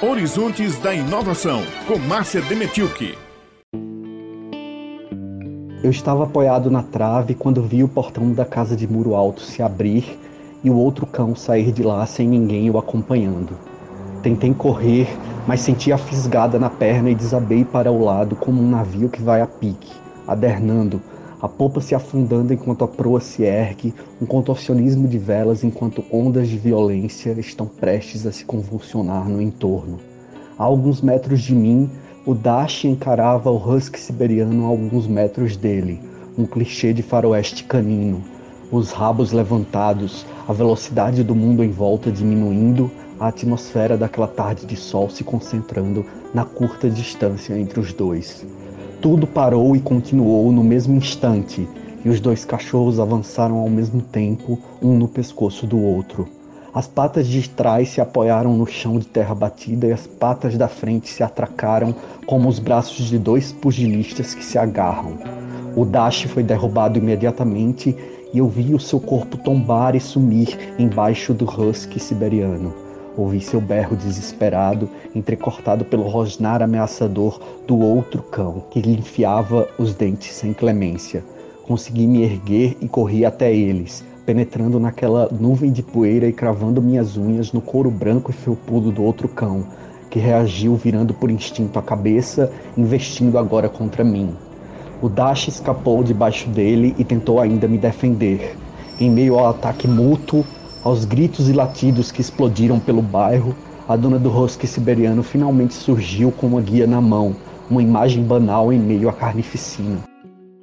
Horizontes da Inovação, com Márcia Demetilke. Eu estava apoiado na trave quando vi o portão da casa de muro alto se abrir e o outro cão sair de lá sem ninguém o acompanhando. Tentei correr, mas senti a fisgada na perna e desabei para o lado como um navio que vai a pique, adernando, a polpa se afundando enquanto a proa se ergue, um contorcionismo de velas enquanto ondas de violência estão prestes a se convulsionar no entorno. A alguns metros de mim, o Dash encarava o husky siberiano a alguns metros dele, um clichê de faroeste canino, os rabos levantados, a velocidade do mundo em volta diminuindo, a atmosfera daquela tarde de sol se concentrando na curta distância entre os dois. Tudo parou e continuou no mesmo instante, e os dois cachorros avançaram ao mesmo tempo, um no pescoço do outro. As patas de trás se apoiaram no chão de terra batida e as patas da frente se atracaram como os braços de dois pugilistas que se agarram. O Dash foi derrubado imediatamente e eu vi o seu corpo tombar e sumir embaixo do husky siberiano. Ouvi seu berro desesperado, entrecortado pelo rosnar ameaçador do outro cão, que lhe enfiava os dentes sem clemência. Consegui me erguer e corri até eles, penetrando naquela nuvem de poeira e cravando minhas unhas no couro branco e felpudo do outro cão, que reagiu virando por instinto a cabeça, investindo agora contra mim. O Dash escapou debaixo dele e tentou ainda me defender. Em meio ao ataque mútuo, aos gritos e latidos que explodiram pelo bairro, a dona do rosque siberiano finalmente surgiu com uma guia na mão, uma imagem banal em meio à carnificina.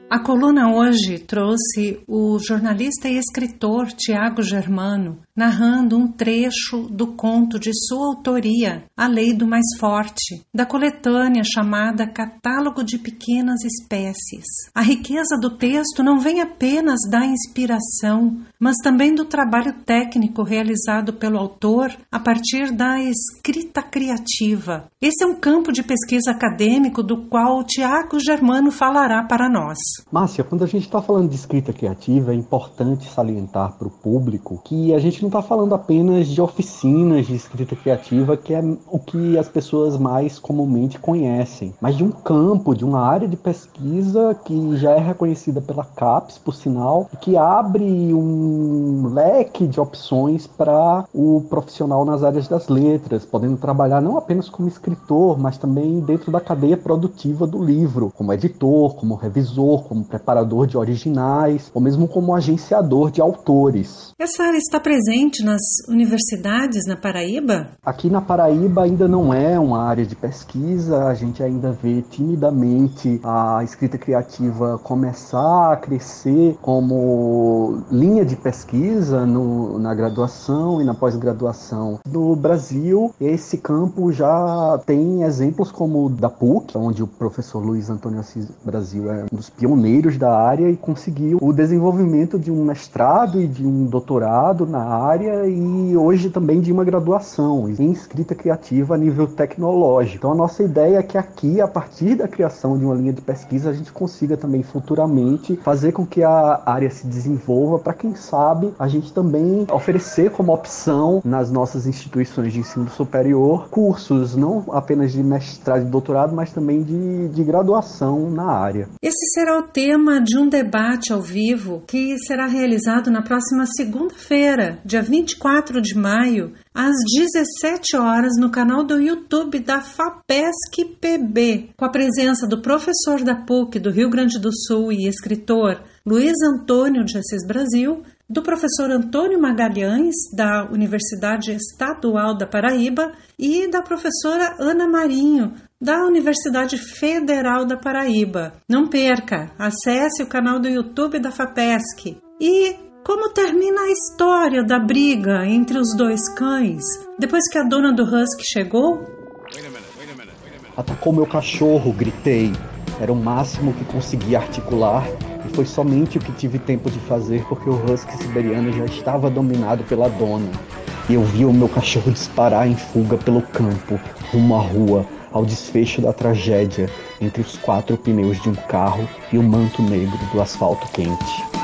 A coluna hoje trouxe o jornalista e escritor Tiago Germano narrando um trecho do conto de sua autoria, A Lei do Mais Forte, da coletânea chamada Catálogo de Pequenas Espécies. A riqueza do texto não vem apenas da inspiração, mas também do trabalho técnico realizado pelo autor a partir da escrita criativa. Esse é um campo de pesquisa acadêmico do qual o Tiago Germano falará para nós. Márcia, quando a gente está falando de escrita criativa, é importante salientar para o público que a gente não está falando apenas de oficinas de escrita criativa, que é o que as pessoas mais comumente conhecem, mas de um campo, de uma área de pesquisa que já é reconhecida pela CAPES, por sinal, que abre um leque de opções para o profissional nas áreas das letras, podendo trabalhar não apenas como escritor, mas também dentro da cadeia produtiva do livro, como editor, como revisor, como preparador de originais, ou mesmo como agenciador de autores. Essa área está presente nas universidades na Paraíba? Aqui na Paraíba ainda não é uma área de pesquisa, a gente ainda vê timidamente a escrita criativa começar a crescer como linha de pesquisa no, na graduação e na pós-graduação. No Brasil, esse campo já tem exemplos como o da PUC, onde o professor Luiz Antônio Assis Brasil é um dos pioneiros da área e conseguiu o desenvolvimento de um mestrado e de um doutorado na área e hoje também de uma graduação em escrita criativa a nível tecnológico. Então a nossa ideia é que aqui, a partir da criação de uma linha de pesquisa, a gente consiga também futuramente fazer com que a área se desenvolva para quem sabe a gente também oferecer como opção nas nossas instituições de ensino superior cursos não apenas de mestrado e doutorado, mas também de, de graduação na área. Esse será o tema de um debate ao vivo que será realizado na próxima segunda-feira, dia 24 de maio, às 17 horas no canal do YouTube da FAPESC PB, com a presença do professor da PUC do Rio Grande do Sul e escritor Luiz Antônio de Assis Brasil, do professor Antônio Magalhães, da Universidade Estadual da Paraíba, e da professora Ana Marinho, da Universidade Federal da Paraíba. Não perca, acesse o canal do YouTube da FAPESC. E como termina a história da briga entre os dois cães depois que a dona do husky chegou? Atacou meu cachorro, gritei. Era o máximo que conseguia articular e foi somente o que tive tempo de fazer porque o husky siberiano já estava dominado pela dona. E eu vi o meu cachorro disparar em fuga pelo campo, rumo à rua, ao desfecho da tragédia entre os quatro pneus de um carro e o manto negro do asfalto quente.